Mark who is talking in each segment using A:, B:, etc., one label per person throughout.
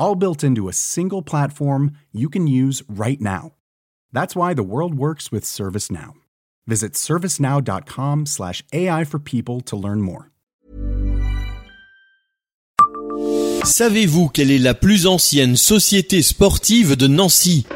A: all built into a single platform you can use right now. That's why the world works with ServiceNow. Visit servicenow.com/ai for people to learn more.
B: Savez-vous quelle est la plus ancienne société sportive de Nancy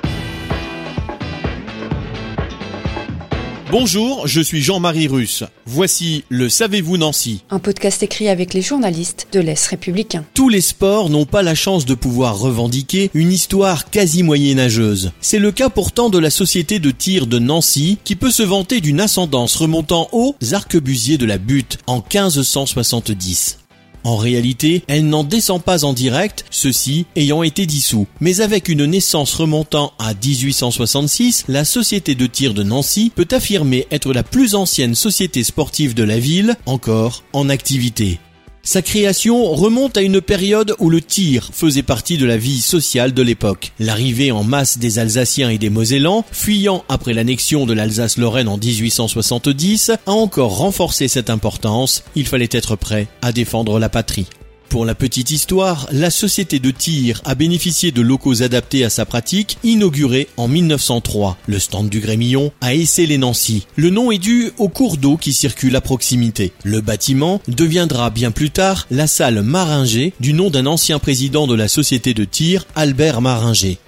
B: Bonjour, je suis Jean-Marie Russe. Voici le Savez-vous Nancy
C: Un podcast écrit avec les journalistes de l'Est républicain.
B: Tous les sports n'ont pas la chance de pouvoir revendiquer une histoire quasi moyenâgeuse. C'est le cas pourtant de la société de tir de Nancy qui peut se vanter d'une ascendance remontant aux arquebusiers de la butte en 1570. En réalité, elle n'en descend pas en direct, ceux-ci ayant été dissous. Mais avec une naissance remontant à 1866, la société de tir de Nancy peut affirmer être la plus ancienne société sportive de la ville encore en activité. Sa création remonte à une période où le tir faisait partie de la vie sociale de l'époque. L'arrivée en masse des Alsaciens et des Mosellans, fuyant après l'annexion de l'Alsace-Lorraine en 1870, a encore renforcé cette importance. Il fallait être prêt à défendre la patrie. Pour la petite histoire, la société de tir a bénéficié de locaux adaptés à sa pratique, inaugurés en 1903. Le stand du Grémillon a essayé les Nancy. Le nom est dû au cours d'eau qui circule à proximité. Le bâtiment deviendra bien plus tard la salle Maringer du nom d'un ancien président de la société de tir, Albert Maringer.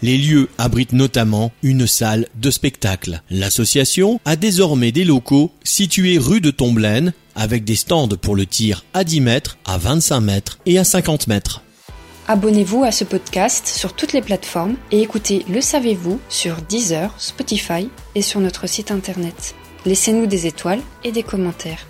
B: Les lieux abritent notamment une salle de spectacle. L'association a désormais des locaux situés rue de Tomblaine avec des stands pour le tir à 10 mètres, à 25 mètres et à 50 mètres.
C: Abonnez-vous à ce podcast sur toutes les plateformes et écoutez Le Savez-vous sur Deezer, Spotify et sur notre site internet. Laissez-nous des étoiles et des commentaires.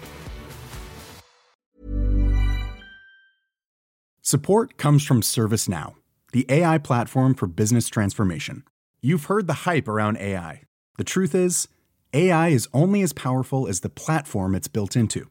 A: Support comes from ServiceNow. the AI platform for business transformation. You've heard the hype around AI. The truth is, AI is only as powerful as the platform it's built into.